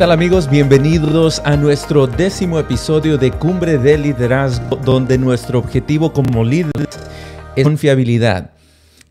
tal amigos? Bienvenidos a nuestro décimo episodio de Cumbre de Liderazgo, donde nuestro objetivo como líderes es confiabilidad.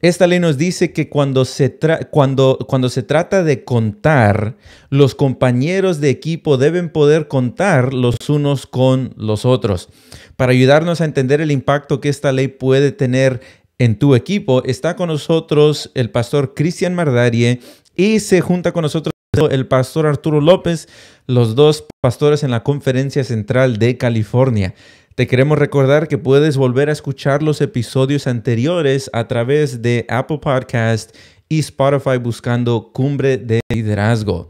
Esta ley nos dice que cuando se, cuando, cuando se trata de contar, los compañeros de equipo deben poder contar los unos con los otros. Para ayudarnos a entender el impacto que esta ley puede tener en tu equipo, está con nosotros el pastor Cristian Mardarie y se junta con nosotros el pastor Arturo López, los dos pastores en la Conferencia Central de California. Te queremos recordar que puedes volver a escuchar los episodios anteriores a través de Apple Podcast y Spotify buscando Cumbre de Liderazgo.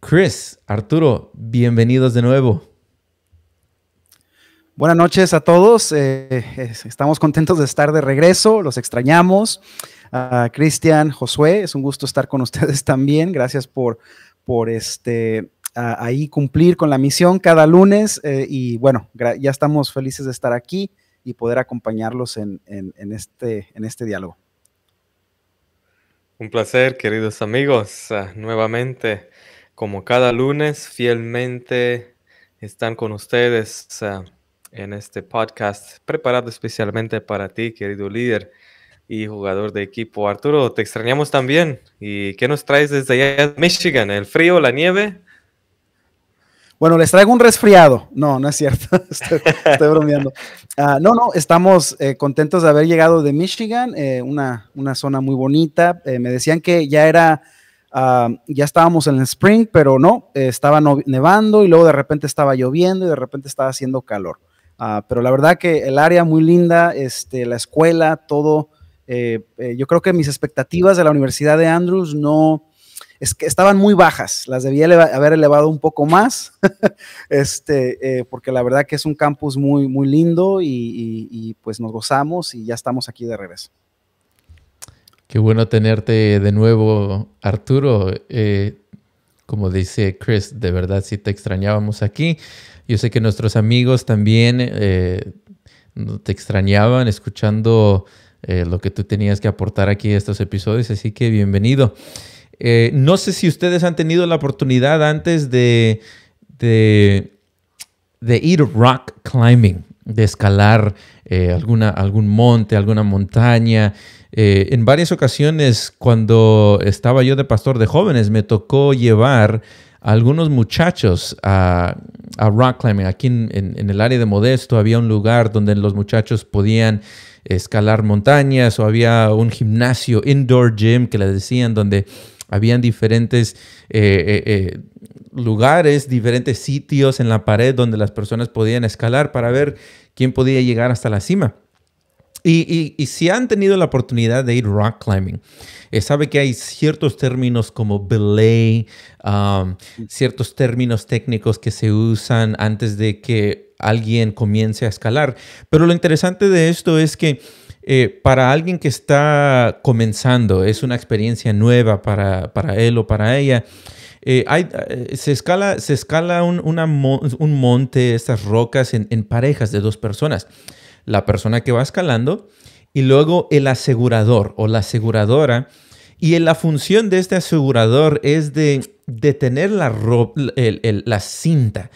Chris, Arturo, bienvenidos de nuevo. Buenas noches a todos. Eh, estamos contentos de estar de regreso. Los extrañamos. Cristian, Josué, es un gusto estar con ustedes también. Gracias por, por este, ahí cumplir con la misión cada lunes. Eh, y bueno, ya estamos felices de estar aquí y poder acompañarlos en, este, en este diálogo. Un placer, queridos amigos. Ah, nuevamente, como cada lunes, fielmente están con ustedes ah, en este podcast preparado especialmente para ti, querido líder y jugador de equipo. Arturo, te extrañamos también. ¿Y qué nos traes desde allá de Michigan? ¿El frío, la nieve? Bueno, les traigo un resfriado. No, no es cierto. estoy, bromeando. Ah, no, no, estamos eh, contentos de haber llegado de Michigan, eh, una, una, zona muy bonita. Eh, me decían que ya era, ah, ya estábamos en el spring, pero no, estaba nevando y luego de repente estaba lloviendo y de repente estaba haciendo calor. Ah, pero la verdad que el área muy linda, este, la escuela, todo eh, eh, yo creo que mis expectativas de la Universidad de Andrews no, es que estaban muy bajas, las debía haber elevado un poco más, este, eh, porque la verdad que es un campus muy, muy lindo y, pues nos gozamos y ya estamos aquí de regreso. Qué bueno tenerte de nuevo, Arturo. como dice Chris, de verdad sí te extrañábamos aquí. Yo sé que nuestros amigos también te extrañaban escuchando eh, lo que tú tenías que aportar aquí a estos episodios, así que bienvenido. Eh, no sé si ustedes han tenido la oportunidad antes de, de, ir rock climbing, de escalar eh, alguna, algún monte, alguna montaña. en varias ocasiones, cuando estaba yo de pastor de jóvenes, me tocó llevar a algunos muchachos a, rock climbing. Aquí en, el área de Modesto había un lugar donde los muchachos podían escalar montañas o había un gimnasio, indoor gym que le decían, donde habían diferentes eh, eh, eh, lugares, diferentes sitios en la pared donde las personas podían escalar para ver quién podía llegar hasta la cima. Y, si han tenido la oportunidad de ir rock climbing, sabe que hay ciertos términos como belay, um, ciertos términos técnicos que se usan antes de que alguien comience a escalar. Pero lo interesante de esto es que eh, para alguien que está comenzando, es una experiencia nueva para, él o para ella. Eh, eh, se escala, se escala un, un monte, estas rocas en, en, parejas de dos personas. La persona que va escalando y luego el asegurador o la aseguradora. Y la función de este asegurador es de detener la, la cinta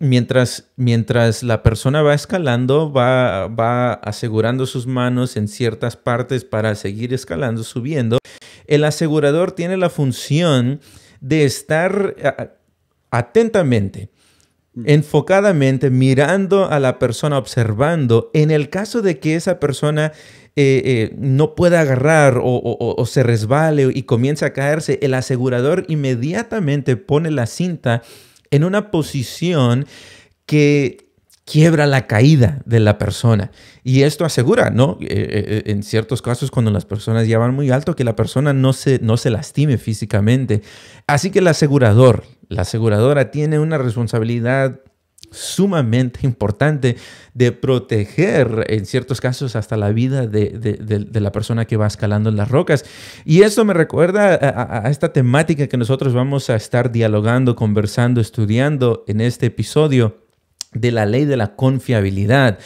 mientras, mientras la persona va escalando, va, va asegurando sus manos en ciertas partes para seguir escalando, subiendo, el asegurador tiene la función de estar atentamente, mm. enfocadamente, mirando a la persona, observando, en el caso de que esa persona eh, eh, no pueda agarrar o, o, se resbale y comience a caerse, el asegurador inmediatamente pone la cinta en una posición que quiebra la caída de la persona. Y esto asegura, ¿no? Eh, eh, eh, en ciertos casos, cuando las personas ya van muy alto, que la persona no se, no se lastime físicamente. Así que el asegurador, la aseguradora tiene una responsabilidad sumamente importante de proteger, en ciertos casos, hasta la vida de, la persona que va escalando en las rocas. Y eso me recuerda a, a, esta temática que nosotros vamos a estar dialogando, conversando, estudiando en este episodio de la ley de la confiabilidad.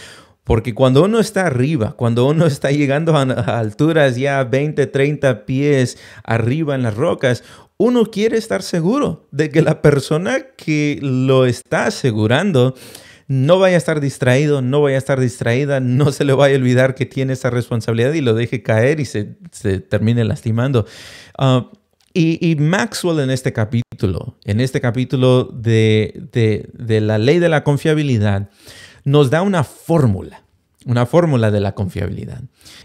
Porque cuando uno está arriba, cuando uno está llegando a alturas ya 20, 30 pies arriba en las rocas, uno quiere estar seguro de que la persona que lo está asegurando no vaya a estar distraído, no vaya a estar distraída, no se le vaya a olvidar que tiene esa responsabilidad y lo deje caer y se, termine lastimando. Ah, y, Maxwell en este capítulo, en este capítulo de, la ley de la confiabilidad, nos da una fórmula, una fórmula de la confiabilidad.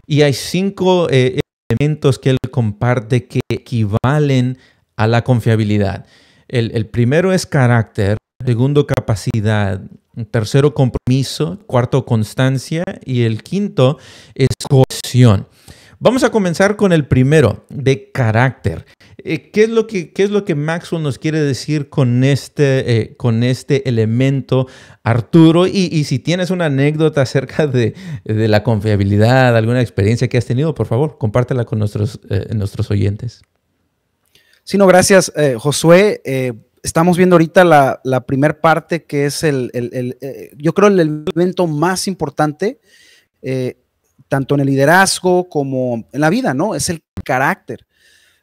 Y hay cinco eh, elementos que él comparte que equivalen a la confiabilidad. El, primero es carácter, segundo capacidad, tercero compromiso, cuarto constancia y el quinto es cohesión. Vamos a comenzar con el primero, de carácter. Eh, ¿qué, es lo que, ¿Qué es lo que Maxwell nos quiere decir con este, eh, con este elemento, Arturo? Y, si tienes una anécdota acerca de, la confiabilidad, alguna experiencia que has tenido, por favor, compártela con nuestros, eh, nuestros oyentes. Sí, no, gracias, Josué. estamos viendo ahorita la, la primera parte que es el, yo creo, el elemento más importante tanto en el liderazgo como en la vida, ¿no? Es el carácter.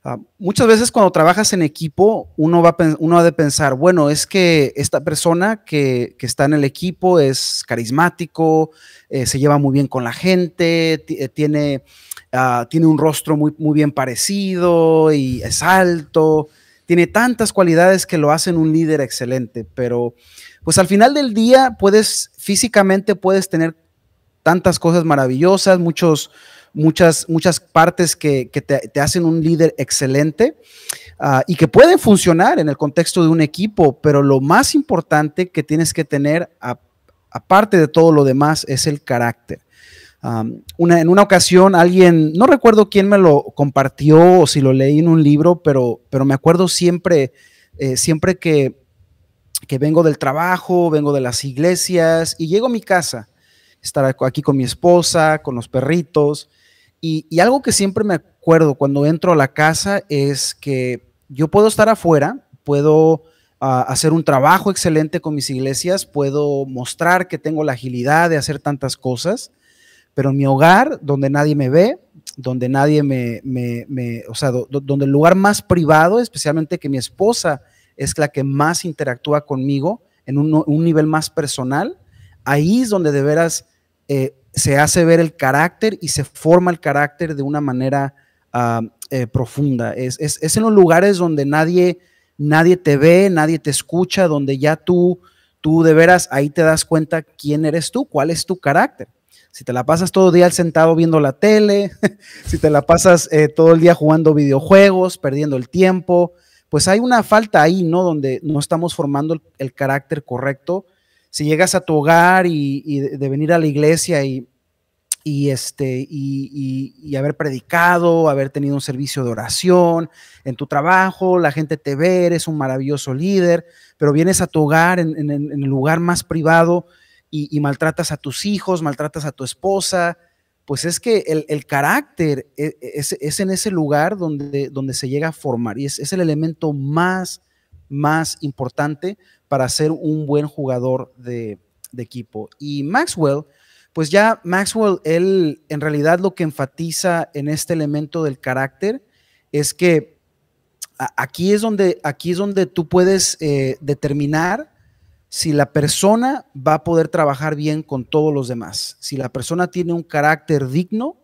Ah, muchas veces cuando trabajas en equipo, uno, va uno ha de pensar, bueno, es que esta persona que, está en el equipo es carismático, eh, se lleva muy bien con la gente, eh, tiene, ah, tiene un rostro muy, muy bien parecido y es alto, tiene tantas cualidades que lo hacen un líder excelente, pero pues al final del día puedes, físicamente puedes tener tantas cosas maravillosas, muchos, muchas, muchas partes que, te, hacen un líder excelente ah, y que pueden funcionar en el contexto de un equipo, pero lo más importante que tienes que tener, aparte de todo lo demás, es el carácter. En una ocasión alguien, no recuerdo quién me lo compartió o si lo leí en un libro, pero, me acuerdo siempre, eh, siempre que, que vengo del trabajo, vengo de las iglesias y llego a mi casa estar aquí con mi esposa, con los perritos. Y, algo que siempre me acuerdo cuando entro a la casa es que yo puedo estar afuera, puedo ah, hacer un trabajo excelente con mis iglesias, puedo mostrar que tengo la agilidad de hacer tantas cosas, pero en mi hogar, donde nadie me ve, donde nadie me, o sea, donde el lugar más privado, especialmente que mi esposa es la que más interactúa conmigo en un, nivel más personal, ahí es donde de veras eh, se hace ver el carácter y se forma el carácter de una manera ah, eh, profunda. Es, en los lugares donde nadie, nadie te ve, nadie te escucha, donde ya tú, tú de veras ahí te das cuenta quién eres tú, cuál es tu carácter. Si te la pasas todo el día sentado viendo la tele, si te la pasas eh, todo el día jugando videojuegos, perdiendo el tiempo, pues hay una falta ahí, ¿no? Donde no estamos formando el carácter correcto si llegas a tu hogar y, de, venir a la iglesia y, este, y, haber predicado, haber tenido un servicio de oración en tu trabajo, la gente te ve, eres un maravilloso líder, pero vienes a tu hogar en, el lugar más privado y, maltratas a tus hijos, maltratas a tu esposa, pues es que el, carácter e, e, es, en ese lugar donde, donde se llega a formar y es, es el elemento más, más importante para ser un buen jugador de, equipo. Y Maxwell, pues ya Maxwell, él en realidad lo que enfatiza en este elemento del carácter es que aquí es donde, aquí es donde tú puedes eh, determinar si la persona va a poder trabajar bien con todos los demás. Si la persona tiene un carácter digno,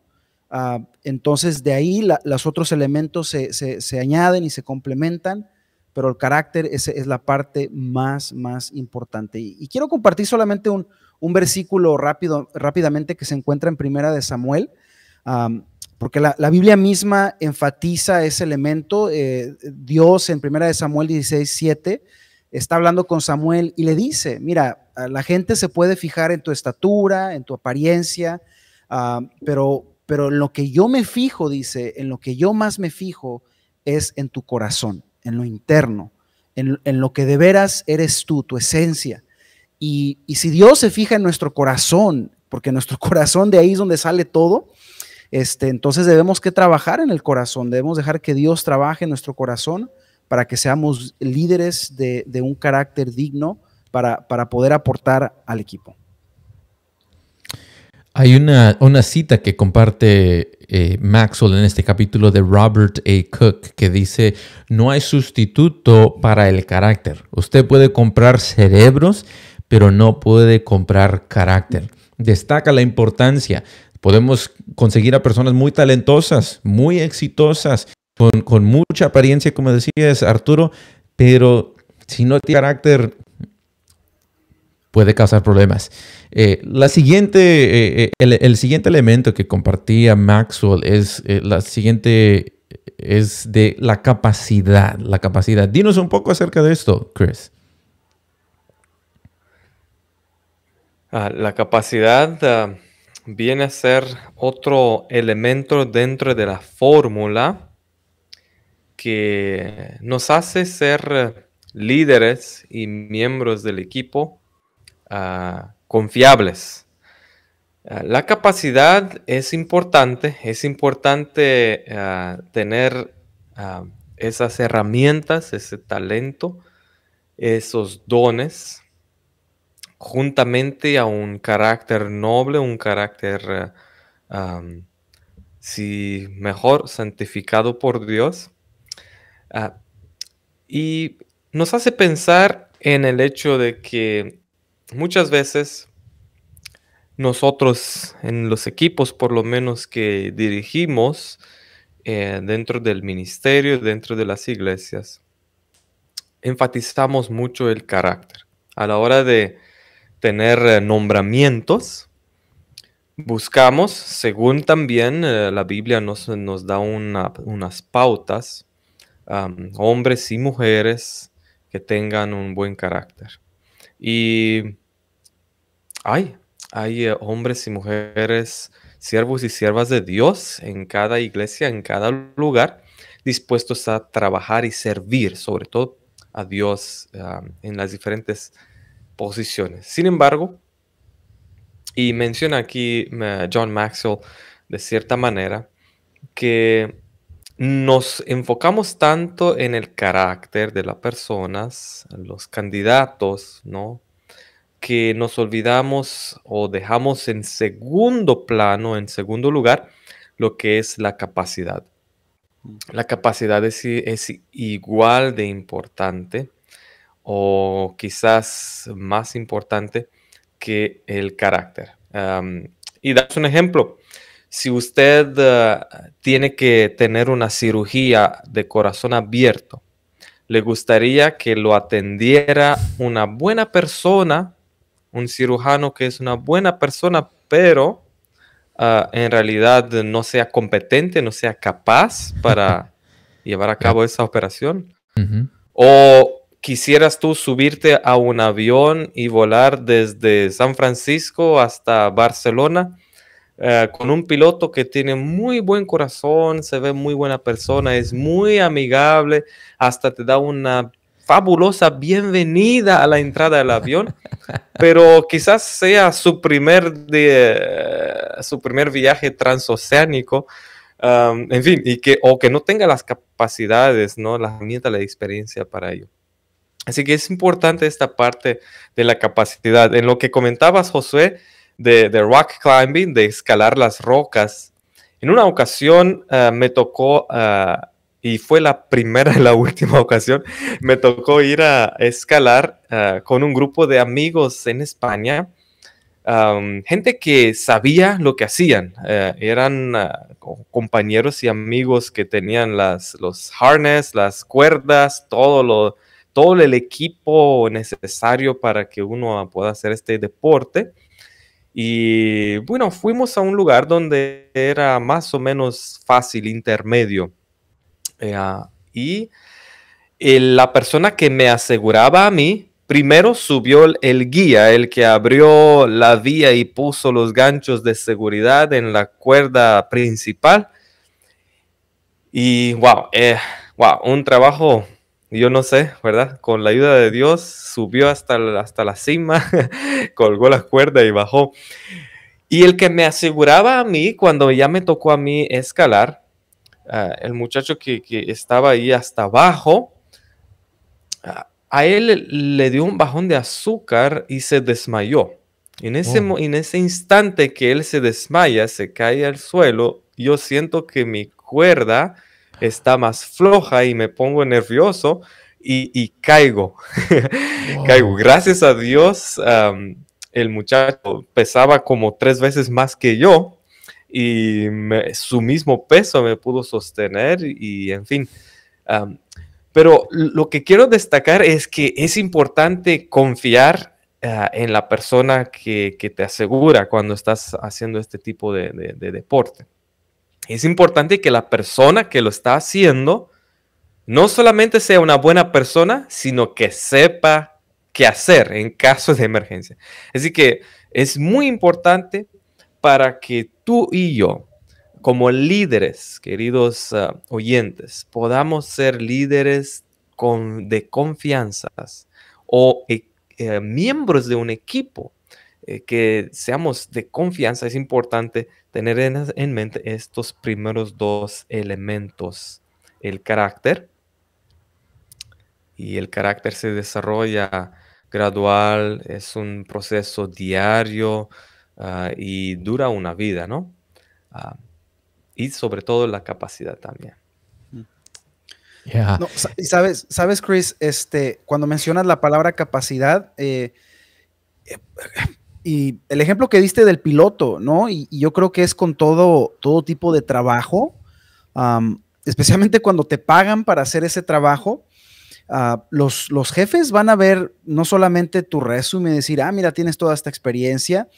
ah, entonces de ahí los otros elementos se, se, añaden y se complementan pero el carácter es, es la parte más, más importante. Y, quiero compartir solamente un, versículo rápido, rápidamente que se encuentra en Primera de Samuel, porque la, Biblia misma enfatiza ese elemento. Eh, Dios en Primera de Samuel 16, 7 está hablando con Samuel y le dice, mira, la gente se puede fijar en tu estatura, en tu apariencia, pero, pero en lo que yo me fijo, dice, en lo que yo más me fijo es en tu corazón en lo interno, en, lo que de veras eres tú, tu esencia. Y, si Dios se fija en nuestro corazón, porque nuestro corazón de ahí es donde sale todo, este, entonces debemos que trabajar en el corazón, debemos dejar que Dios trabaje en nuestro corazón para que seamos líderes de, un carácter digno para, poder aportar al equipo. Hay una, una cita que comparte eh, Maxwell en este capítulo de Robert A. Cook que dice, no hay sustituto para el carácter. Usted puede comprar cerebros, pero no puede comprar carácter. Destaca la importancia. Podemos conseguir a personas muy talentosas, muy exitosas, con, mucha apariencia, como decías Arturo, pero si no tiene carácter, puede causar problemas. Eh, la siguiente, eh, eh, el, siguiente elemento que compartía Maxwell es la siguiente es de la capacidad, la capacidad. Dinos un poco acerca de esto, Chris. Ah, la capacidad ah, viene a ser otro elemento dentro de la fórmula que nos hace ser líderes y miembros del equipo Ah, confiables. Ah, la capacidad es importante, es importante ah, tener esas herramientas, ese talento, esos dones, juntamente a un carácter noble, un carácter, si mejor, santificado por Dios. Y nos hace pensar en el hecho de que muchas veces nosotros en los equipos, por lo menos que dirigimos eh, dentro del ministerio, dentro de las iglesias, enfatizamos mucho el carácter. A la hora de tener eh, nombramientos, buscamos, según también eh, la Biblia nos, nos da unas pautas, hombres y mujeres que tengan un buen carácter. Y hay, hay eh, hombres y mujeres, siervos y siervas de Dios en cada iglesia, en cada lugar, dispuestos a trabajar y servir, sobre todo a Dios en las diferentes posiciones. Sin embargo, y menciona aquí eh, John Maxwell de cierta manera, que nos enfocamos tanto en el carácter de las personas, los candidatos, ¿no? que nos olvidamos o dejamos en segundo plano, en segundo lugar, lo que es la capacidad. Mm. La capacidad es, igual de importante o quizás más importante que el carácter. y damos un ejemplo. Si usted ah, tiene que tener una cirugía de corazón abierto, le gustaría que lo atendiera una buena persona un cirujano que es una buena persona, pero ah, en realidad no sea competente, no sea capaz para llevar a cabo esa operación. O quisieras tú subirte a un avión y volar desde San Francisco hasta Barcelona eh, con un piloto que tiene muy buen corazón, se ve muy buena persona, es muy amigable, hasta te da una fabulosa bienvenida a la entrada del avión, pero quizás sea su primer, de, su primer viaje transoceánico, en fin, y que, o que no tenga las capacidades, ¿no? la herramienta, la experiencia para ello. Así que es importante esta parte de la capacidad. En lo que comentabas, Josué, de, rock climbing, de escalar las rocas, en una ocasión ah, me tocó ah, y fue la primera y la última ocasión, me tocó ir a escalar ah, con un grupo de amigos en España, gente que sabía lo que hacían, eh, eran compañeros y amigos que tenían las, los harness, las cuerdas, todo, lo, todo el equipo necesario para que uno pueda hacer este deporte. Y bueno, fuimos a un lugar donde era más o menos fácil, intermedio eh, ah, y la persona que me aseguraba a mí, primero subió el, guía, el que abrió la vía y puso los ganchos de seguridad en la cuerda principal. Y wow, eh, wow, un trabajo, yo no sé, ¿verdad? Con la ayuda de Dios subió hasta, hasta la cima, colgó la cuerda y bajó. Y el que me aseguraba a mí, cuando ya me tocó a mí escalar, Ah, el muchacho que, estaba ahí hasta abajo, a él le dio un bajón de azúcar y se desmayó. En ese, en ese instante que él se desmaya, se cae al suelo, yo siento que mi cuerda está más floja y me pongo nervioso y, caigo. caigo. Gracias a Dios, el muchacho pesaba como tres veces más que yo y su mismo peso me pudo sostener y en fin. pero lo que quiero destacar es que es importante confiar Ah, en la persona que, te asegura cuando estás haciendo este tipo de, deporte. Es importante que la persona que lo está haciendo no solamente sea una buena persona, sino que sepa qué hacer en caso de emergencia. Así que es muy importante para que tú y yo, como líderes, queridos ah, oyentes, podamos ser líderes con, de confianzas o eh, miembros de un equipo, eh, que seamos de confianza, es importante tener en, mente estos primeros dos elementos, el carácter, y el carácter se desarrolla gradual, es un proceso diario ah, y dura una vida, ¿no? Ah, y sobre todo la capacidad también. y sabes, sabes, Chris, este, cuando mencionas la palabra capacidad, eh, eh, y el ejemplo que diste del piloto, ¿no? Y, yo creo que es con todo, todo tipo de trabajo, especialmente cuando te pagan para hacer ese trabajo. Ah, los, los, jefes van a ver no solamente tu resumen y decir, ah, mira, tienes toda esta experiencia,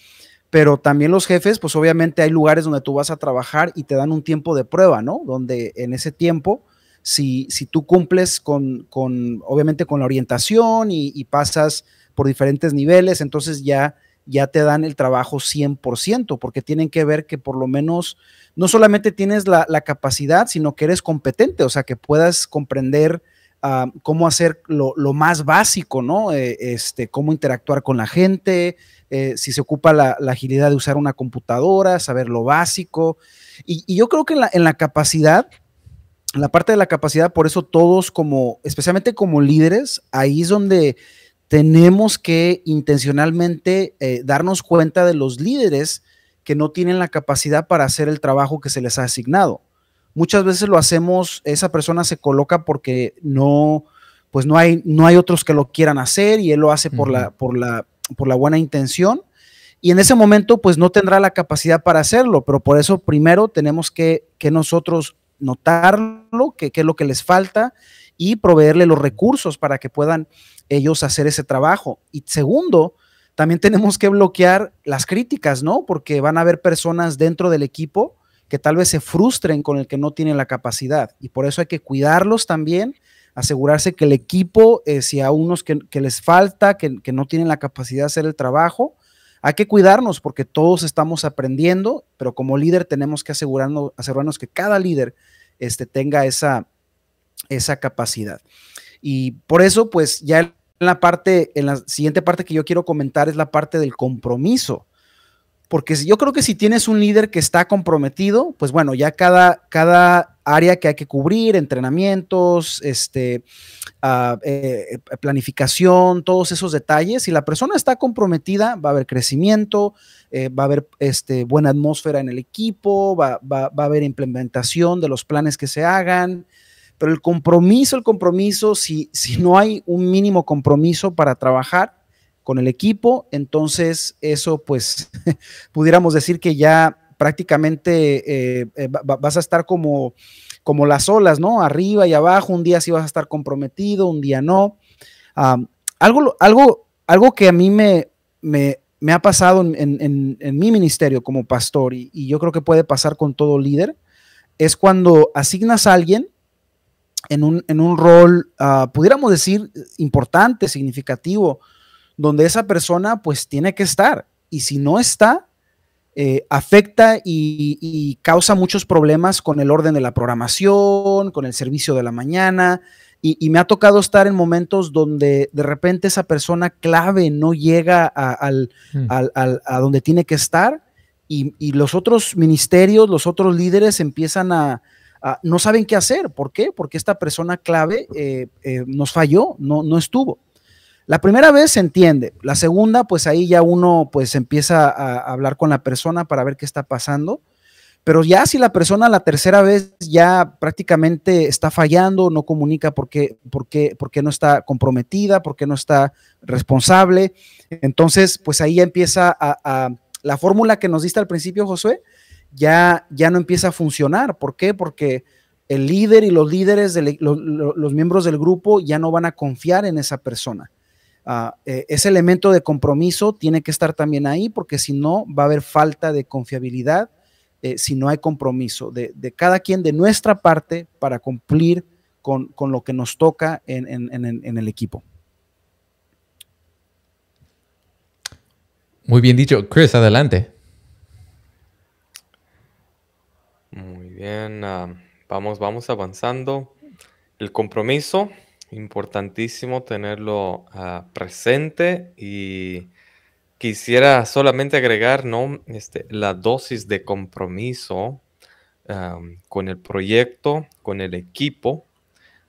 pero también los jefes, pues obviamente hay lugares donde tú vas a trabajar y te dan un tiempo de prueba, ¿no? Donde en ese tiempo si, tú cumples con, obviamente, con la orientación y, pasas por diferentes niveles, entonces ya, ya te dan el trabajo 100%, porque tienen que ver que por lo menos no solamente tienes la, capacidad, sino que eres competente, o sea, que puedas comprender ah, cómo hacer lo, más básico, ¿no? Eh, este, cómo interactuar con la gente, eh, si se ocupa la, agilidad de usar una computadora, saber lo básico. Y, yo creo que en la capacidad la parte de la capacidad, por eso todos como, especialmente como líderes, ahí es donde tenemos que intencionalmente eh, darnos cuenta de los líderes que no tienen la capacidad para hacer el trabajo que se les ha asignado. Muchas veces lo hacemos, esa persona se coloca porque no, pues no hay, no hay otros que lo quieran hacer y él lo hace por, la, por, la, por la buena intención. Y en ese momento, pues no tendrá la capacidad para hacerlo, pero por eso primero tenemos que, que nosotros notarlo, qué es lo que les falta y proveerle los recursos para que puedan ellos hacer ese trabajo. Y segundo, también tenemos que bloquear las críticas, ¿no? Porque van a haber personas dentro del equipo que tal vez se frustren con el que no tiene la capacidad. Y por eso hay que cuidarlos también, asegurarse que el equipo, eh, si a unos que, les falta, que, que, no tienen la capacidad de hacer el trabajo, hay que cuidarnos porque todos estamos aprendiendo, pero como líder tenemos que asegurarnos, asegurarnos que cada líder este, tenga esa, esa capacidad. Y por eso, pues ya en la parte, en la siguiente parte que yo quiero comentar es la parte del compromiso. Porque yo creo que si tienes un líder que está comprometido, pues bueno, ya cada, cada área que hay que cubrir, entrenamientos, este, ah, eh, planificación, todos esos detalles, si la persona está comprometida, va a haber crecimiento, eh, va a haber este, buena atmósfera en el equipo, va, va, va, a haber implementación de los planes que se hagan, pero el compromiso, el compromiso, si, si no hay un mínimo compromiso para trabajar, con el equipo, entonces eso pues pudiéramos decir que ya prácticamente eh, eh, vas a estar como, como las olas, ¿no? Arriba y abajo, un día sí vas a estar comprometido, un día no. algo, algo, algo que a mí me, me, ha pasado en, mi ministerio como pastor y, yo creo que puede pasar con todo líder, es cuando asignas a alguien en un, en un rol, ah, pudiéramos decir, importante, significativo, donde esa persona pues tiene que estar. Y si no está, eh, afecta y, causa muchos problemas con el orden de la programación, con el servicio de la mañana. Y, me ha tocado estar en momentos donde de repente esa persona clave no llega a, mm. donde tiene que estar y, los otros ministerios, los otros líderes empiezan a, no saben qué hacer. ¿Por qué? Porque esta persona clave eh, eh, nos falló, no, no estuvo. La primera vez se entiende, la segunda, pues ahí ya uno pues empieza a hablar con la persona para ver qué está pasando, pero ya si la persona la tercera vez ya prácticamente está fallando, no comunica porque, porque, porque no está comprometida, porque no está responsable, entonces pues ahí ya empieza a, la fórmula que nos diste al principio, Josué, ya, ya no empieza a funcionar. ¿Por qué? Porque el líder y los líderes, de los miembros del grupo ya no van a confiar en esa persona. Ah, eh, ese elemento de compromiso tiene que estar también ahí porque si no va a haber falta de confiabilidad eh, si no hay compromiso de, cada quien de nuestra parte para cumplir con, lo que nos toca en, el equipo. Muy bien dicho. Chris, adelante. Muy bien. Ah, vamos, vamos avanzando. El compromiso Importantísimo tenerlo ah, presente y quisiera solamente agregar ¿no? este, la dosis de compromiso con el proyecto, con el equipo,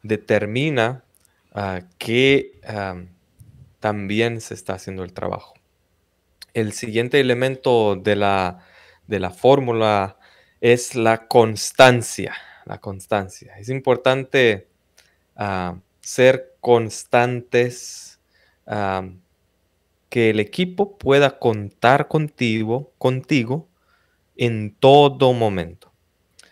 determina que también se está haciendo el trabajo. El siguiente elemento de la, de la fórmula es la constancia. La constancia. Es importante ah, ser constantes, que el equipo pueda contar contigo, contigo en todo momento.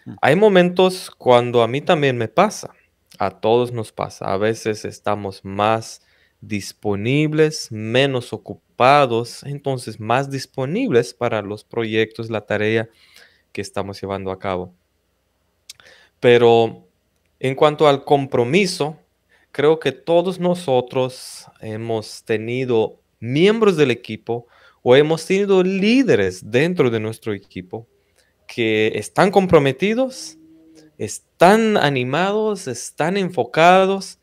Mm. Hay momentos cuando a mí también me pasa, a todos nos pasa, a veces estamos más disponibles, menos ocupados, entonces más disponibles para los proyectos, la tarea que estamos llevando a cabo. Pero en cuanto al compromiso, creo que todos nosotros hemos tenido miembros del equipo o hemos tenido líderes dentro de nuestro equipo que están comprometidos, están animados, están enfocados,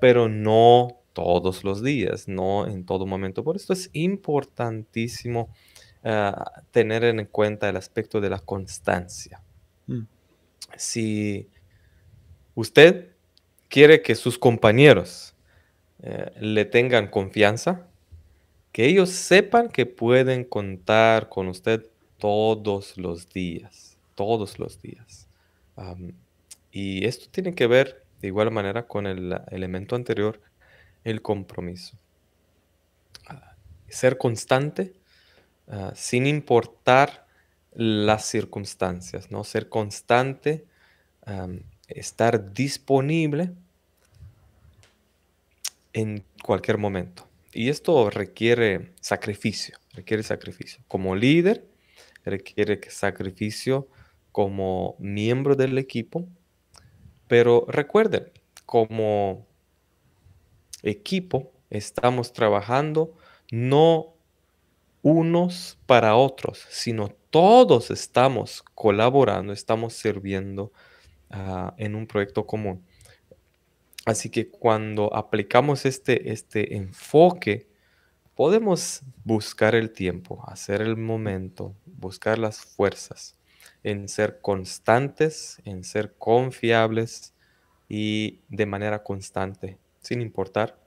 pero no todos los días, no en todo momento. Por esto es importantísimo ah, tener en cuenta el aspecto de la constancia. Mm. Si usted quiere que sus compañeros eh, le tengan confianza, que ellos sepan que pueden contar con usted todos los días, todos los días. y esto tiene que ver de igual manera con el elemento anterior, el compromiso. Ah, ser constante ah, sin importar las circunstancias, ¿no? Ser constante, estar disponible en cualquier momento. Y esto requiere sacrificio, requiere sacrificio. Como líder, requiere sacrificio como miembro del equipo. Pero recuerden, como equipo estamos trabajando no unos para otros, sino todos estamos colaborando, estamos sirviendo ah, en un proyecto común. Así que cuando aplicamos este, este enfoque, podemos buscar el tiempo, hacer el momento, buscar las fuerzas en ser constantes, en ser confiables y de manera constante, sin importar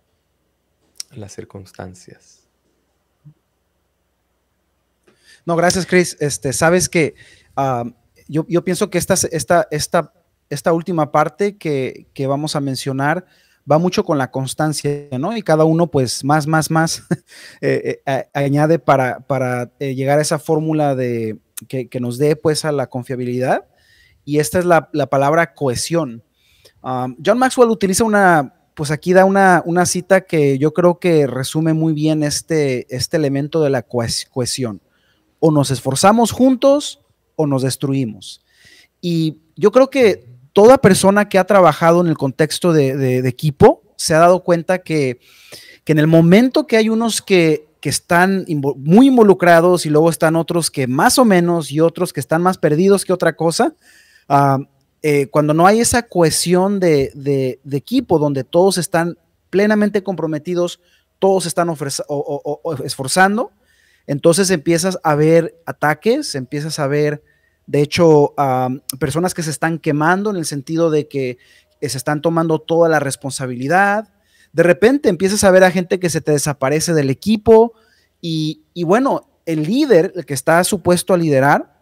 las circunstancias. No, gracias, Chris. Este, sabes que ah, yo, pienso que esta, esta, esta esta última parte que, vamos a mencionar va mucho con la constancia, ¿no? Y cada uno, pues, más, más, más eh, eh, añade para, para eh, llegar a esa fórmula de que, nos dé, pues, a la confiabilidad. Y esta es la, palabra cohesión. John Maxwell utiliza una, pues aquí da una, una, cita que yo creo que resume muy bien este, este elemento de la cohesión. O nos esforzamos juntos o nos destruimos. Y yo creo que toda persona que ha trabajado en el contexto de, equipo se ha dado cuenta que, en el momento que hay unos que, están muy involucrados y luego están otros que más o menos y otros que están más perdidos que otra cosa, ah, eh, cuando no hay esa cohesión de, equipo donde todos están plenamente comprometidos, todos están esforzando, entonces empiezas a ver ataques, empiezas a ver de hecho, personas que se están quemando en el sentido de que se están tomando toda la responsabilidad. de repente empiezas a ver a gente que se te desaparece del equipo y, y bueno, el líder, el que está supuesto a liderar,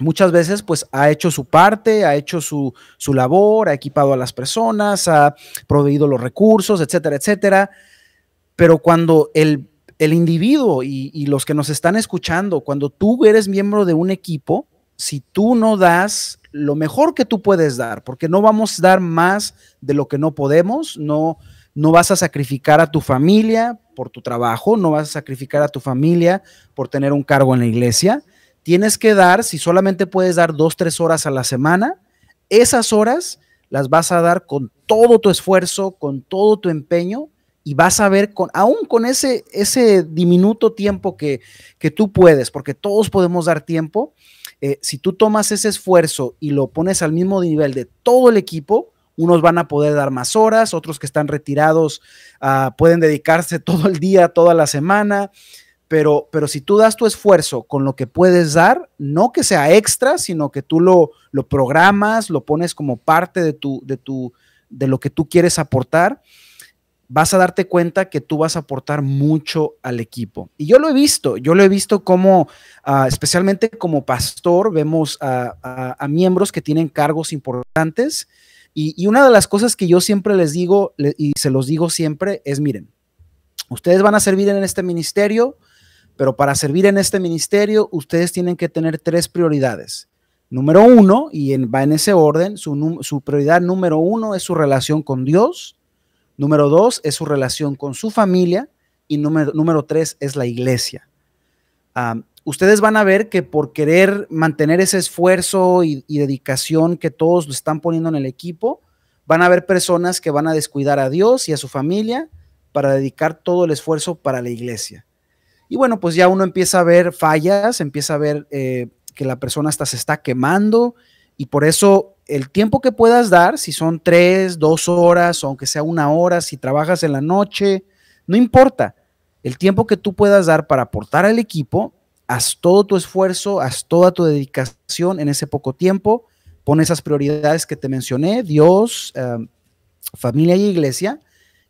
muchas veces pues ha hecho su parte, ha hecho su, su, labor, ha equipado a las personas, ha proveído los recursos, etcétera, etcétera. Pero cuando el, el individuo y, los que nos están escuchando, cuando tú eres miembro de un equipo, si tú no das lo mejor que tú puedes dar, porque no vamos a dar más de lo que no podemos, no, no vas a sacrificar a tu familia por tu trabajo, no vas a sacrificar a tu familia por tener un cargo en la iglesia, tienes que dar, si solamente puedes dar dos, tres horas a la semana, esas horas las vas a dar con todo tu esfuerzo, con todo tu empeño y vas a ver, con, aún con ese, ese diminuto tiempo que, que tú puedes, porque todos podemos dar tiempo, eh, si tú tomas ese esfuerzo y lo pones al mismo nivel de todo el equipo, unos van a poder dar más horas, otros que están retirados uh, pueden dedicarse todo el día, toda la semana pero, pero si tú das tu esfuerzo con lo que puedes dar, no que sea extra, sino que tú lo, lo programas, lo pones como parte de, tu, de, tu, de lo que tú quieres aportar, vas a darte cuenta que tú vas a aportar mucho al equipo. Y yo lo he visto, yo lo he visto como, uh, especialmente como pastor, vemos a, miembros que tienen cargos importantes. Y, una de las cosas que yo siempre les digo, y se los digo siempre, es, miren, ustedes van a servir en este ministerio, pero para servir en este ministerio, ustedes tienen que tener tres prioridades. Número uno, y va en ese orden, su, prioridad número uno es su relación con Dios. Número dos es su relación con su familia. Y número, número tres es la iglesia. Um, ustedes van a ver que por querer mantener ese esfuerzo y, dedicación que todos están poniendo en el equipo, van a haber personas que van a descuidar a Dios y a su familia para dedicar todo el esfuerzo para la iglesia. Y bueno, pues ya uno empieza a ver fallas, empieza a ver eh, que la persona hasta se está quemando y por eso el tiempo que puedas dar, si son tres, dos horas, aunque sea una hora, si trabajas en la noche, no importa. El tiempo que tú puedas dar para aportar al equipo, haz todo tu esfuerzo, haz toda tu dedicación en ese poco tiempo, pon esas prioridades que te mencioné, Dios, eh, familia y iglesia,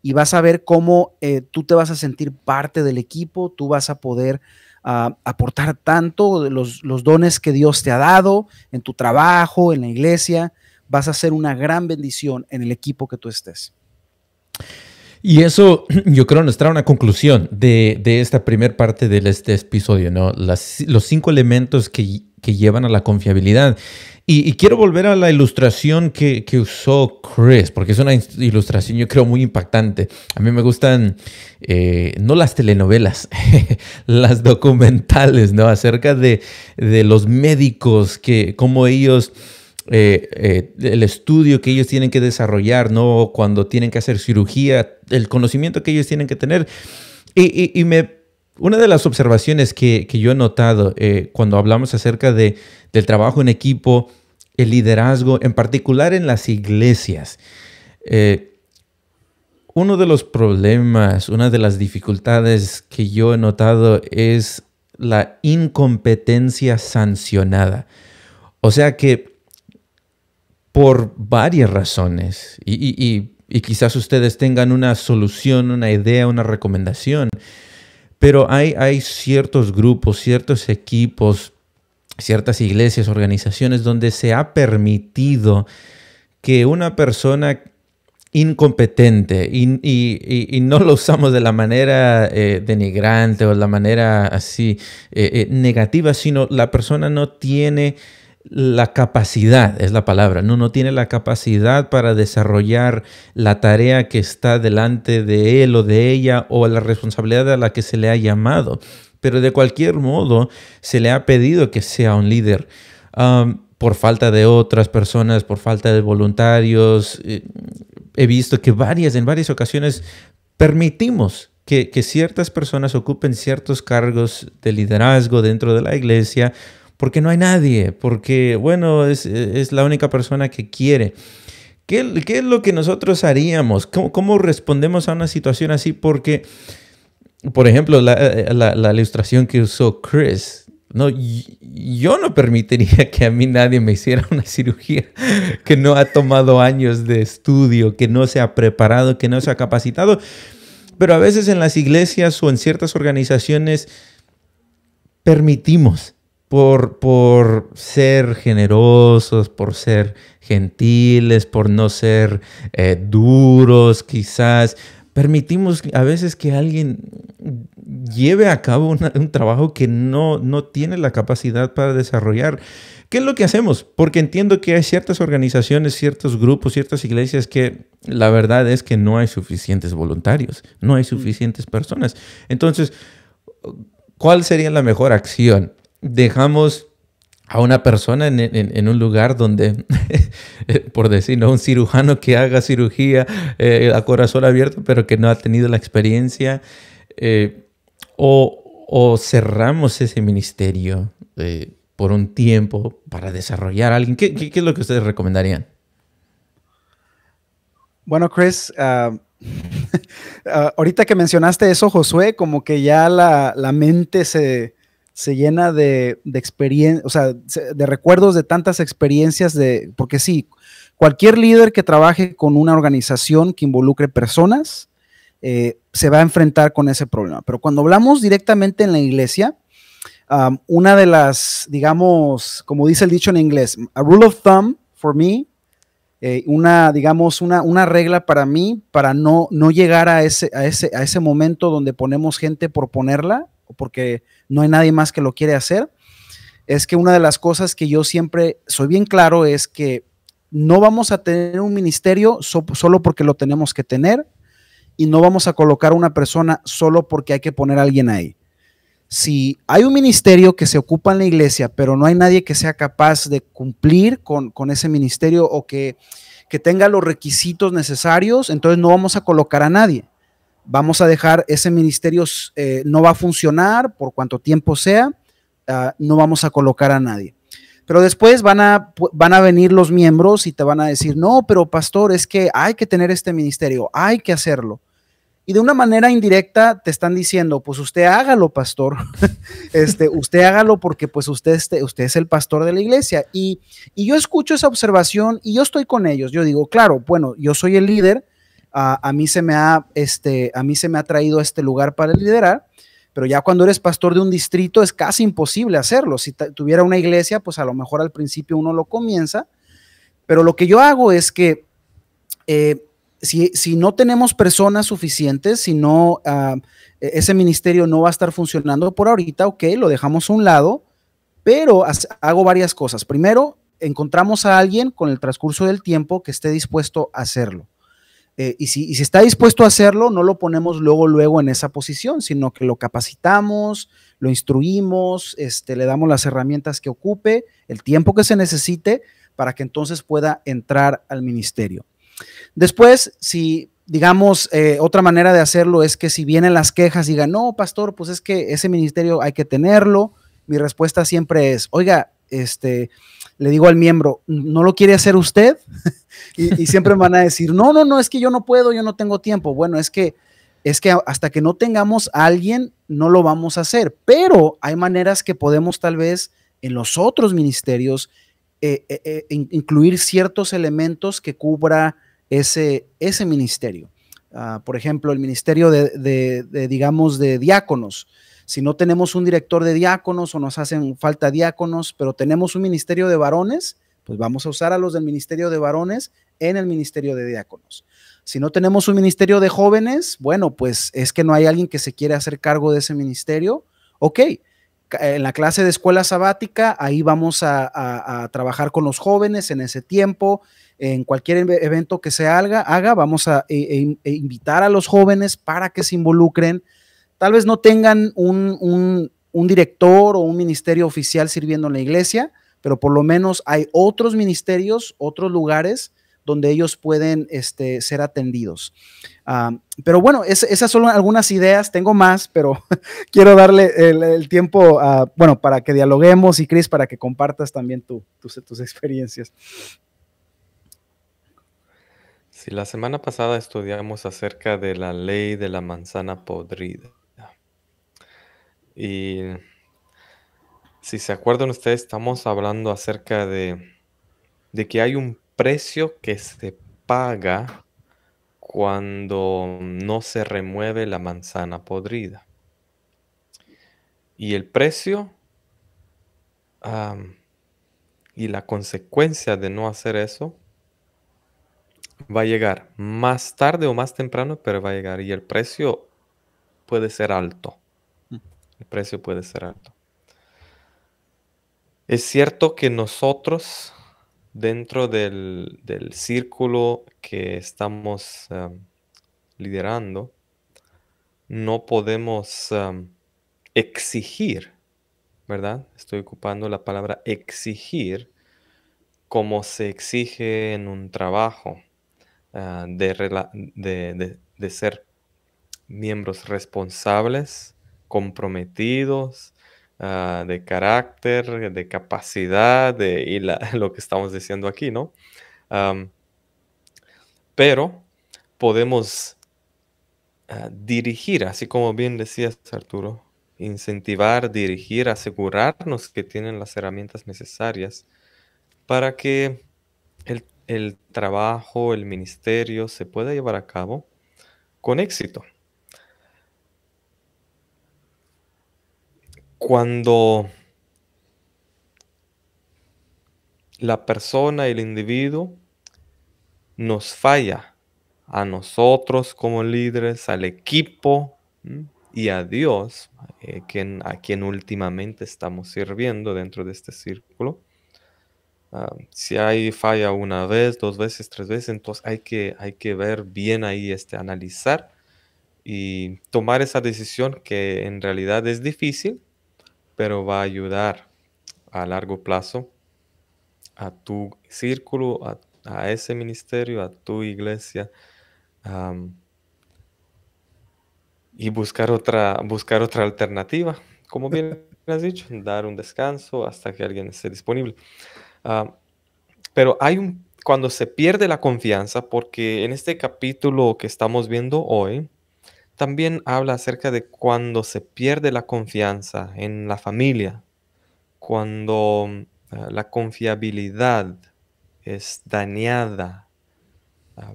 y vas a ver cómo eh, tú te vas a sentir parte del equipo, tú vas a poder uh, aportar tanto los, los dones que Dios te ha dado en tu trabajo, en la iglesia, vas a ser una gran bendición en el equipo que tú estés. Y eso yo creo nos trae una conclusión de, de esta primera parte de este episodio, ¿no? Los cinco elementos que, que llevan a la confiabilidad. Y, y, quiero volver a la ilustración que, que, usó Chris, porque es una ilustración yo creo muy impactante. A mí me gustan eh, no las telenovelas, las documentales, ¿no? Acerca de, de los médicos, que cómo ellos... Eh, eh, el estudio que ellos tienen que desarrollar, ¿no? Cuando tienen que hacer cirugía, el conocimiento que ellos tienen que tener. Y, me, una de las observaciones que, que yo he notado eh, cuando hablamos acerca de, del trabajo en equipo, el liderazgo, en particular en las iglesias, uno de los problemas, una de las dificultades que yo he notado es la incompetencia sancionada. O sea que por varias razones, y, quizás ustedes tengan una solución, una idea, una recomendación, pero hay, ciertos grupos, ciertos equipos, ciertas iglesias, organizaciones donde se ha permitido que una persona incompetente y, no lo usamos de la manera eh, denigrante o de la manera así eh, eh, negativa, sino la persona no tiene la capacidad, es la palabra, no, no tiene la capacidad para desarrollar la tarea que está delante de él o de ella o la responsabilidad a la que se le ha llamado. Pero de cualquier modo se le ha pedido que sea un líder. Um, por falta de otras personas, por falta de voluntarios. Eh, he visto que varias, en varias ocasiones permitimos que, que ciertas personas ocupen ciertos cargos de liderazgo dentro de la iglesia porque no hay nadie, porque, bueno, es, es la única persona que quiere. ¿Qué, ¿Qué, es lo que nosotros haríamos? ¿Cómo, ¿Cómo, respondemos a una situación así? Porque, por ejemplo, la, la, la, ilustración que usó Chris, No, yo no permitiría que a mí nadie me hiciera una cirugía que no ha tomado años de estudio, que no se ha preparado, que no se ha capacitado. Pero a veces en las iglesias o en ciertas organizaciones permitimos por, por ser generosos, por ser gentiles, por no ser eh, duros quizás, permitimos a veces que alguien lleve a cabo un trabajo que no, no tiene la capacidad para desarrollar. ¿Qué es lo que hacemos? Porque entiendo que hay ciertas organizaciones, ciertos grupos, ciertas iglesias que la verdad es que no hay suficientes voluntarios, no hay suficientes personas. Entonces, ¿cuál sería la mejor acción? Dejamos a una persona en, un lugar donde, por decir, ¿no? un cirujano que haga cirugía eh, a corazón abierto, pero que no ha tenido la experiencia, eh, o, cerramos ese ministerio eh, por un tiempo para desarrollar a alguien. ¿Qué, es lo que ustedes recomendarían? Bueno, Chris, ah, ah, ahorita que mencionaste eso, Josué, como que ya la, la mente se, se llena de, de experiencia, o sea, de recuerdos de tantas experiencias de, porque sí, cualquier líder que trabaje con una organización que involucre personas, eh, se va a enfrentar con ese problema. Pero cuando hablamos directamente en la iglesia, una de las, digamos, como dice el dicho en inglés, a rule of thumb for me, eh, una, digamos, una, una, regla para mí, para no, no llegar a ese, a, ese, a ese momento donde ponemos gente por ponerla, porque no hay nadie más que lo quiere hacer, es que una de las cosas que yo siempre soy bien claro es que no vamos a tener un ministerio solo porque lo tenemos que tener y no vamos a colocar una persona solo porque hay que poner a alguien ahí. Si hay un ministerio que se ocupa en la iglesia, pero no hay nadie que sea capaz de cumplir con, ese ministerio o que, que tenga los requisitos necesarios, entonces no vamos a colocar a nadie vamos a dejar ese ministerio, eh, no va a funcionar por cuanto tiempo sea, ah, no vamos a colocar a nadie. Pero después van a, van a venir los miembros y te van a decir, no, pero pastor, es que hay que tener este ministerio, hay que hacerlo. Y de una manera indirecta te están diciendo, pues usted hágalo, pastor. este, usted hágalo porque pues usted, este, usted es el pastor de la iglesia. Y, y yo escucho esa observación y yo estoy con ellos. Yo digo, claro, bueno, yo soy el líder, a, mí se me ha, este, a mí se me ha traído este lugar para liderar, pero ya cuando eres pastor de un distrito es casi imposible hacerlo. Si tuviera una iglesia, pues a lo mejor al principio uno lo comienza, pero lo que yo hago es que eh, si, si, no tenemos personas suficientes, si no, ah, e, ese ministerio no va a estar funcionando por ahorita, ok, lo dejamos a un lado, pero hago varias cosas. Primero, encontramos a alguien con el transcurso del tiempo que esté dispuesto a hacerlo. Eh, y, si, está dispuesto a hacerlo, no lo ponemos luego, luego en esa posición, sino que lo capacitamos, lo instruimos, este, le damos las herramientas que ocupe, el tiempo que se necesite para que entonces pueda entrar al ministerio. Después, si digamos, eh, otra manera de hacerlo es que si vienen las quejas, digan, no, pastor, pues es que ese ministerio hay que tenerlo. Mi respuesta siempre es, oiga, este, le digo al miembro, ¿no lo quiere hacer usted? y, siempre van a decir, no, no, no, es que yo no puedo, yo no tengo tiempo. Bueno, es que, es que hasta que no tengamos a alguien, no lo vamos a hacer. Pero hay maneras que podemos tal vez en los otros ministerios eh, eh, eh, incluir ciertos elementos que cubra ese, ese ministerio. Ah, por ejemplo, el ministerio de, digamos, de diáconos si no tenemos un director de diáconos o nos hacen falta diáconos, pero tenemos un ministerio de varones, pues vamos a usar a los del ministerio de varones en el ministerio de diáconos. Si no tenemos un ministerio de jóvenes, bueno, pues es que no hay alguien que se quiere hacer cargo de ese ministerio. Ok, en la clase de escuela sabática, ahí vamos a, trabajar con los jóvenes en ese tiempo. En cualquier evento que se haga, haga vamos a e, e, invitar a los jóvenes para que se involucren Tal vez no tengan un, director o un ministerio oficial sirviendo en la iglesia, pero por lo menos hay otros ministerios, otros lugares donde ellos pueden este, ser atendidos. Ah, pero bueno, esas son algunas ideas, tengo más, pero quiero darle el, tiempo, bueno, para que dialoguemos y Cris, para que compartas también tus, tus experiencias. Sí, la semana pasada estudiamos acerca de la ley de la manzana podrida. Y si se acuerdan ustedes, estamos hablando acerca de, de que hay un precio que se paga cuando no se remueve la manzana podrida. Y el precio y la consecuencia de no hacer eso va a llegar más tarde o más temprano, pero va a llegar. Y el precio puede ser alto. El precio puede ser alto. Es cierto que nosotros, dentro del, círculo que estamos liderando, no podemos exigir, ¿verdad? Estoy ocupando la palabra exigir como se exige en un trabajo ah, de, de, ser miembros responsables, comprometidos, ah, de carácter, de capacidad, y lo que estamos diciendo aquí, ¿no? pero podemos ah, dirigir, así como bien decías, Arturo, incentivar, dirigir, asegurarnos que tienen las herramientas necesarias para que el, trabajo, el ministerio se pueda llevar a cabo con éxito. Cuando la persona, el individuo, nos falla a nosotros como líderes, al equipo y a Dios, eh, a quien últimamente estamos sirviendo dentro de este círculo, Ah, si hay falla una vez, dos veces, tres veces, entonces hay que, hay que ver bien ahí, este, analizar y tomar esa decisión que en realidad es difícil, pero va a ayudar a largo plazo a tu círculo, a, ese ministerio, a tu iglesia. y buscar otra, buscar otra alternativa, como bien has dicho, dar un descanso hasta que alguien esté disponible. Ah, pero hay un, cuando se pierde la confianza, porque en este capítulo que estamos viendo hoy, también habla acerca de cuando se pierde la confianza en la familia, cuando ah, la confiabilidad es dañada ah,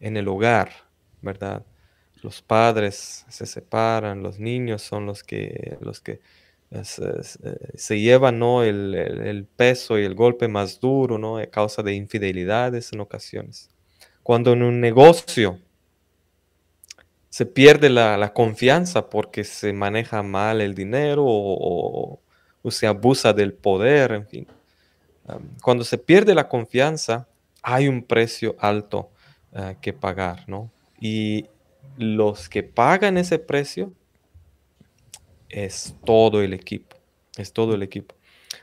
en el hogar, ¿verdad? Los padres se separan, los niños son los que, los que eh, se lleva ¿no? El, peso y el golpe más duro ¿no? a causa de infidelidades en ocasiones. Cuando en un negocio se pierde la, confianza porque se maneja mal el dinero o, se abusa del poder, en fin. cuando se pierde la confianza, hay un precio alto eh, que pagar, ¿no? Y los que pagan ese precio es todo el equipo, es todo el equipo.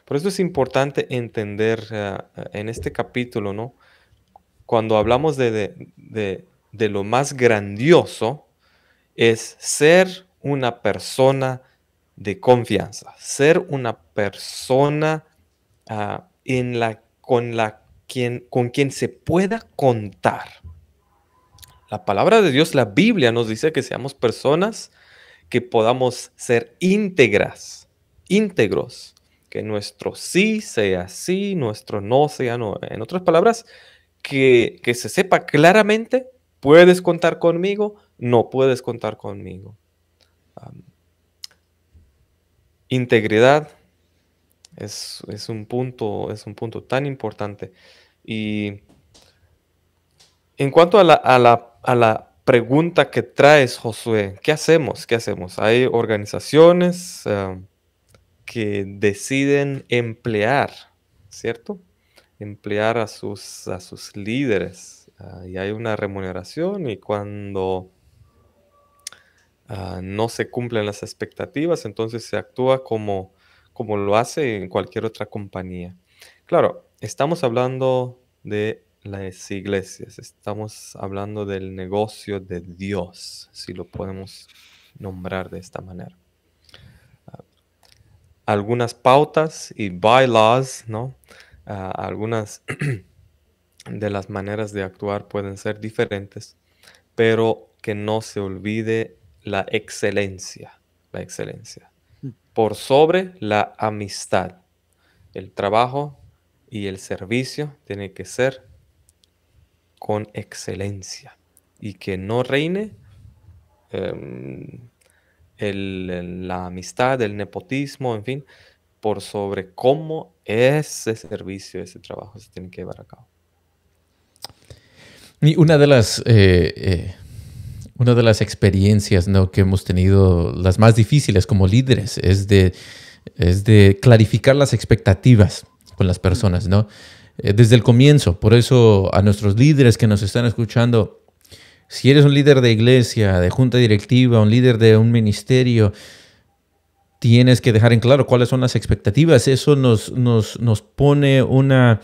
Por eso es importante entender eh, en este capítulo, ¿no? Cuando hablamos de, lo más grandioso, es ser una persona de confianza, ser una persona ah, en la, con, la, quien, con quien se pueda contar. La palabra de Dios, la Biblia nos dice que seamos personas que podamos ser íntegras, íntegros, que nuestro sí sea sí, nuestro no sea no. En otras palabras, que, se sepa claramente, puedes contar conmigo, no puedes contar conmigo. integridad es, un punto, es un punto tan importante. Y en cuanto a la, a la, a la pregunta que traes, Josué. ¿Qué hacemos? ¿Qué hacemos? Hay organizaciones que deciden emplear, ¿cierto? Emplear a sus, a sus líderes. Ah, y hay una remuneración y cuando ah, no se cumplen las expectativas, entonces se actúa como, como lo hace en cualquier otra compañía. Claro, estamos hablando de las iglesias. Estamos hablando del negocio de Dios, si lo podemos nombrar de esta manera. Ah, algunas pautas y bylaws, ¿no? Ah, algunas de las maneras de actuar pueden ser diferentes, pero que no se olvide la excelencia, la excelencia. Mm. por sobre la amistad. El trabajo y el servicio tiene que ser con excelencia y que no reine em, la amistad, el nepotismo, en fin, por sobre cómo ese servicio, ese trabajo se tiene que llevar a cabo. Y una de las, eh, eh, una de las experiencias ¿no? que hemos tenido, las más difíciles como líderes, es de, es de clarificar las expectativas con las personas, ¿no? Eh, desde el comienzo. Por eso a nuestros líderes que nos están escuchando, si eres un líder de iglesia, de junta directiva, un líder de un ministerio, tienes que dejar en claro cuáles son las expectativas. Eso nos, nos, nos pone una,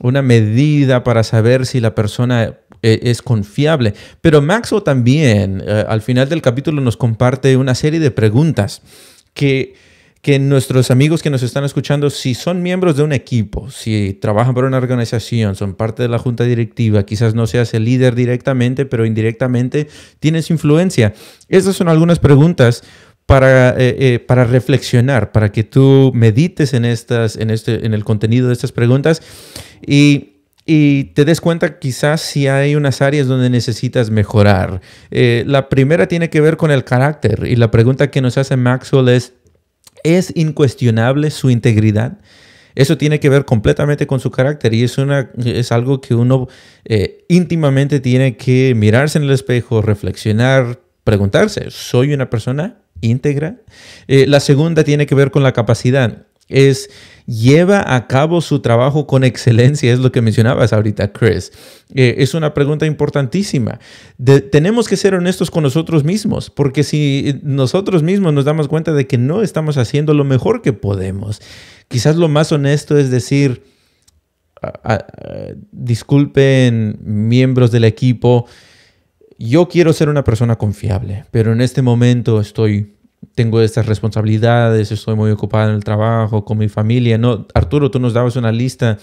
una medida para saber si la persona eh, es confiable. Pero Maxo también, eh, al final del capítulo, nos comparte una serie de preguntas que, que nuestros amigos que nos están escuchando, si son miembros de un equipo, si trabajan para una organización, son parte de la junta directiva, quizás no seas el líder directamente, pero indirectamente tienes influencia. Esas son algunas preguntas para, eh, para reflexionar, para que tú medites en, estas, en, este, en el contenido de estas preguntas y y te des cuenta quizás si hay unas áreas donde necesitas mejorar. Eh, la primera tiene que ver con el carácter y la pregunta que nos hace Maxwell es, ¿es incuestionable su integridad? Eso tiene que ver completamente con su carácter y es, una, es algo que uno eh, íntimamente tiene que mirarse en el espejo, reflexionar, preguntarse, ¿soy una persona íntegra? Eh, la segunda tiene que ver con la capacidad. Es lleva a cabo su trabajo con excelencia, es lo que mencionabas ahorita, Chris. Eh, es una pregunta importantísima. tenemos que ser honestos con nosotros mismos, porque si nosotros mismos nos damos cuenta de que no estamos haciendo lo mejor que podemos, quizás lo más honesto es decir, disculpen miembros del equipo, yo quiero ser una persona confiable, pero en este momento estoy tengo estas responsabilidades, estoy muy ocupado en el trabajo, con mi familia. No, Arturo, tú nos dabas una lista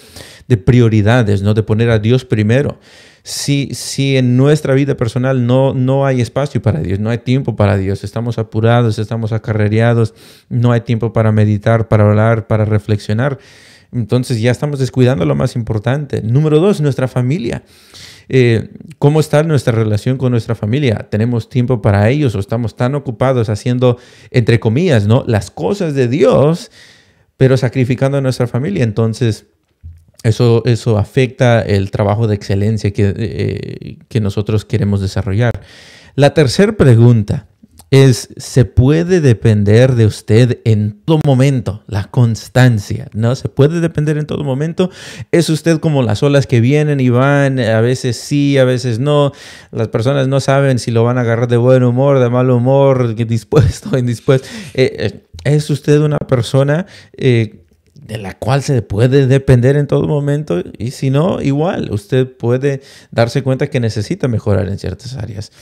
de prioridades, ¿no? De poner a Dios primero. Si, si en nuestra vida personal no, no hay espacio para Dios, no hay tiempo para Dios, estamos apurados, estamos acarreados, no hay tiempo para meditar, para hablar, para reflexionar, entonces ya estamos descuidando lo más importante. Número dos, nuestra familia. Eh, cómo está nuestra relación con nuestra familia. ¿Tenemos tiempo para ellos o estamos tan ocupados haciendo, entre comillas, ¿no? las cosas de Dios, pero sacrificando a nuestra familia? Entonces, eso, eso afecta el trabajo de excelencia que, eh, que nosotros queremos desarrollar. La tercera pregunta es, se puede depender de usted en todo momento, la constancia, ¿no? Se puede depender en todo momento. Es usted como las olas que vienen y van, a veces sí, a veces no. Las personas no saben si lo van a agarrar de buen humor, de mal humor, dispuesto, indispuesto. Eh, eh, es usted una persona... Eh, de la cual se puede depender en todo momento y si no, igual, usted puede darse cuenta que necesita mejorar en ciertas áreas.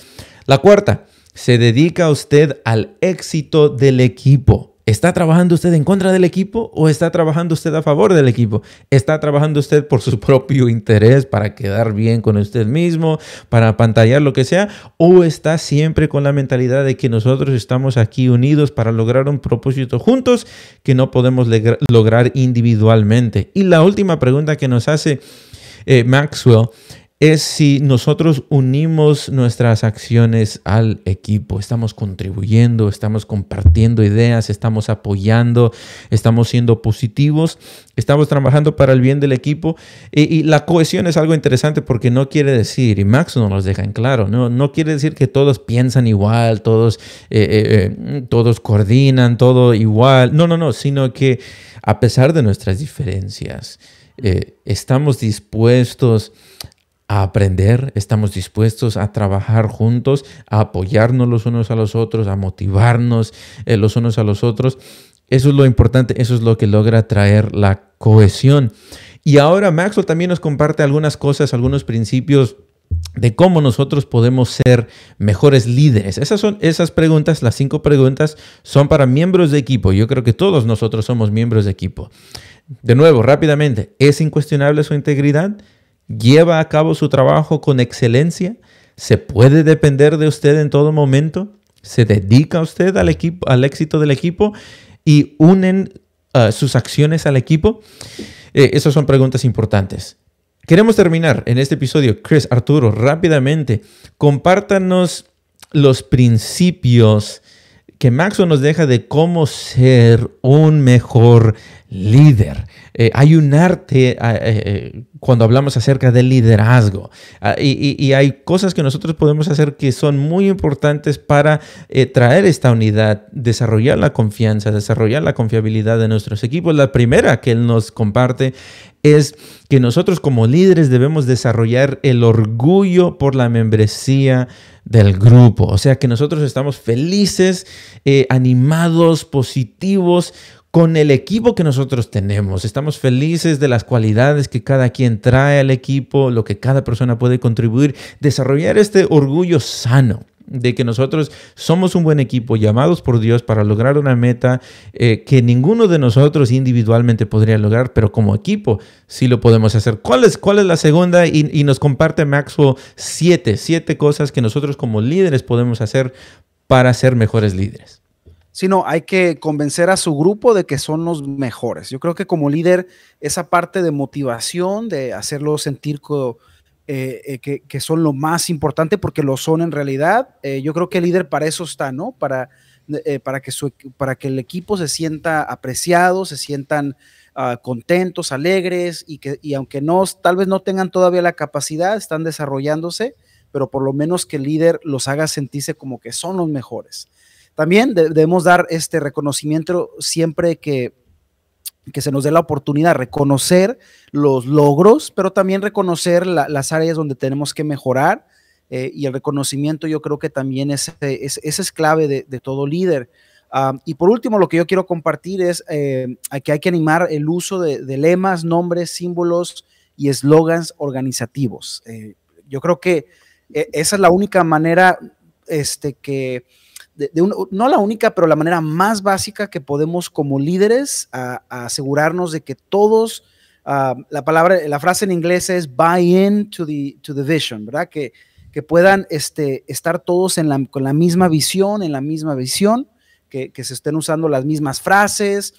La cuarta, se dedica usted al éxito del equipo. ¿Está trabajando usted en contra del equipo o está trabajando usted a favor del equipo? ¿Está trabajando usted por su propio interés para quedar bien con usted mismo, para pantallar lo que sea? ¿O está siempre con la mentalidad de que nosotros estamos aquí unidos para lograr un propósito juntos que no podemos lograr individualmente? Y la última pregunta que nos hace eh, Maxwell es si nosotros unimos nuestras acciones al equipo, estamos contribuyendo, estamos compartiendo ideas, estamos apoyando, estamos siendo positivos, estamos trabajando para el bien del equipo. Y, la cohesión es algo interesante porque no quiere decir, y Max nos lo deja en claro, no, no quiere decir que todos piensan igual, todos, eh, eh, eh, todos coordinan, todo igual, no, no, no, sino que a pesar de nuestras diferencias, estamos dispuestos a aprender, estamos dispuestos a trabajar juntos, a apoyarnos los unos a los otros, a motivarnos eh, los unos a los otros. Eso es lo importante, eso es lo que logra traer la cohesión. Y ahora Maxwell también nos comparte algunas cosas, algunos principios de cómo nosotros podemos ser mejores líderes. Esas son esas preguntas, las cinco preguntas son para miembros de equipo. Yo creo que todos nosotros somos miembros de equipo. De nuevo, rápidamente, ¿es incuestionable su integridad? Lleva a cabo su trabajo con excelencia, se puede depender de usted en todo momento, se dedica usted al, equipo, al éxito del equipo, y unen uh, sus acciones al equipo? Eh, esas son preguntas importantes. Queremos terminar en este episodio. Chris, Arturo, rápidamente, compártanos los principios que Maxwell nos deja de cómo ser un mejor líder. Eh, hay un arte eh, eh, cuando hablamos acerca del liderazgo ah, y, hay cosas que nosotros podemos hacer que son muy importantes para traer esta unidad, desarrollar la confianza, desarrollar la confiabilidad de nuestros equipos. La primera que él nos comparte es que nosotros como líderes debemos desarrollar el orgullo por la membresía del grupo. O sea que nosotros estamos felices, eh, animados, positivos con el equipo que nosotros tenemos. Estamos felices de las cualidades que cada quien trae al equipo, lo que cada persona puede contribuir, desarrollar este orgullo sano de que nosotros somos un buen equipo llamados por Dios para lograr una meta eh, que ninguno de nosotros individualmente podría lograr, pero como equipo sí lo podemos hacer. ¿Cuál es, cuál es la segunda? Y, nos comparte Maxwell siete, siete cosas que nosotros como líderes podemos hacer para ser mejores líderes. Sino hay que convencer a su grupo de que son los mejores. Yo creo que como líder, esa parte de motivación, de hacerlo sentir eh, eh, que, son lo más importante porque lo son en realidad. Eh, yo creo que el líder para eso está, ¿no? Para, para, que, su, para que el equipo se sienta apreciado, se sientan ah, contentos, alegres y que y aunque no, tal vez no tengan todavía la capacidad, están desarrollándose, pero por lo menos que el líder los haga sentirse como que son los mejores. También debemos dar este reconocimiento siempre que que se nos dé la oportunidad de reconocer los logros, pero también reconocer las áreas donde tenemos que mejorar. Eh, y el reconocimiento yo creo que también es, es, es clave de, todo líder. Ah, y por último, lo que yo quiero compartir es eh, que hay que animar el uso de, lemas, nombres, símbolos y eslogans organizativos. Eh, yo creo que esa es la única manera este, que no la única, pero la manera más básica que podemos como líderes asegurarnos de que todos, ah, la palabra, la frase en inglés es buy in to the, to the vision, ¿verdad? Que, que puedan este, estar todos en la, con la misma visión, en la misma visión, que, se estén usando las mismas frases.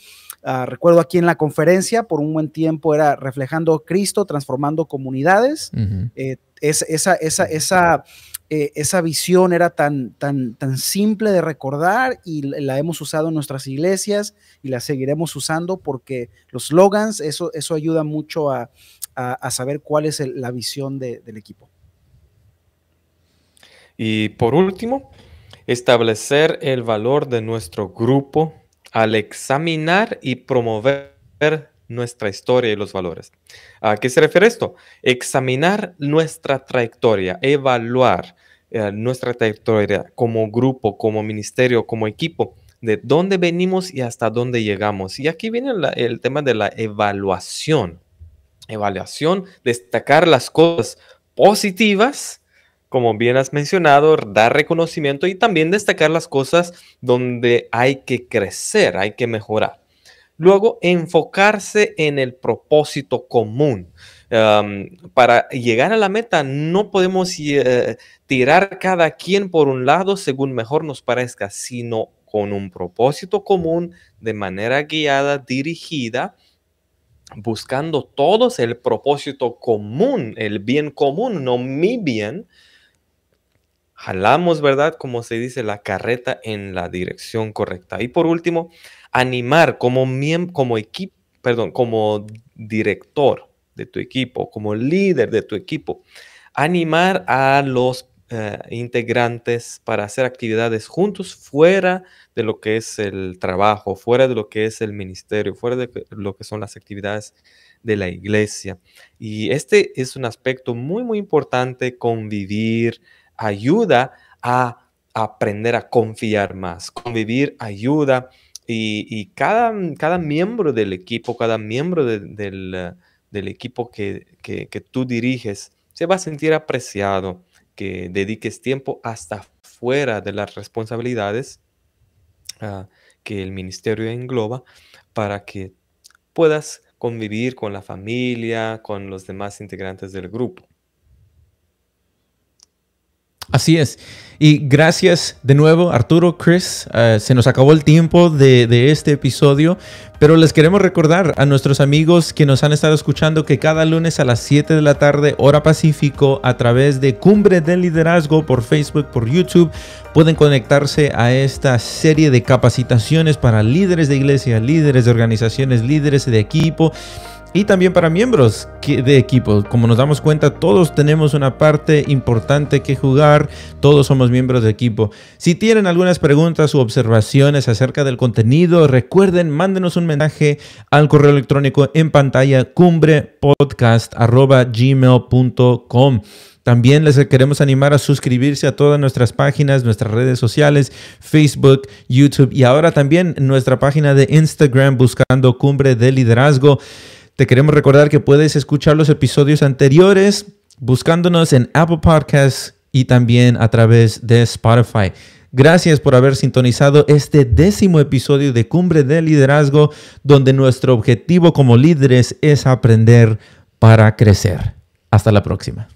Ah, recuerdo aquí en la conferencia, por un buen tiempo era reflejando Cristo, transformando comunidades. Eh, esa, esa, esa eh, esa visión era tan, tan, tan simple de recordar y la hemos usado en nuestras iglesias y la seguiremos usando porque los slogans, eso, eso ayuda mucho a, saber cuál es la visión del equipo. Y por último, establecer el valor de nuestro grupo al examinar y promover nuestra historia y los valores. ¿A qué se refiere esto? Examinar nuestra trayectoria, evaluar eh, nuestra trayectoria como grupo, como ministerio, como equipo, de dónde venimos y hasta dónde llegamos. Y aquí viene el tema de la evaluación. Evaluación, destacar las cosas positivas, como bien has mencionado, dar reconocimiento y también destacar las cosas donde hay que crecer, hay que mejorar. Luego, enfocarse en el propósito común para llegar a la meta no podemos eh, tirar cada quien por un lado según mejor nos parezca, sino con un propósito común, de manera guiada, dirigida, buscando todos el propósito común, el bien común, no mi bien. Jalamos, ¿verdad? Como se dice, la carreta en la dirección correcta. Y por último, animar como, como equipo, perdón, como director de tu equipo, como líder de tu equipo, animar a los eh, integrantes para hacer actividades juntos fuera de lo que es el trabajo, fuera de lo que es el ministerio, fuera de lo que son las actividades de la iglesia. Y este es un aspecto muy, muy importante, convivir, ayuda a aprender a confiar más. Convivir ayuda y, cada, cada miembro del equipo, cada miembro del equipo que, tú diriges se va a sentir apreciado, que dediques tiempo hasta fuera de las responsabilidades ah, que el ministerio engloba para que puedas convivir con la familia, con los demás integrantes del grupo. Así es. Y gracias de nuevo, Arturo, Chris. Eh, se nos acabó el tiempo de, de, este episodio, pero les queremos recordar a nuestros amigos que nos han estado escuchando que cada lunes a las 7 de la tarde, hora Pacífico, a través de Cumbre del Liderazgo por Facebook, por YouTube, pueden conectarse a esta serie de capacitaciones para líderes de iglesia, líderes de organizaciones, líderes de equipo y también para miembros de equipo. Como nos damos cuenta, todos tenemos una parte importante que jugar, todos somos miembros de equipo. Si tienen algunas preguntas u observaciones acerca del contenido, recuerden, mándenos un mensaje al correo electrónico en pantalla cumbrepodcast.gmail.com. También les queremos animar a suscribirse a todas nuestras páginas, nuestras redes sociales, Facebook, YouTube y ahora también nuestra página de Instagram buscando Cumbre de Liderazgo. Te queremos recordar que puedes escuchar los episodios anteriores buscándonos en Apple Podcasts y también a través de Spotify. Gracias por haber sintonizado este décimo episodio de Cumbre de Liderazgo, donde nuestro objetivo como líderes es aprender para crecer. Hasta la próxima.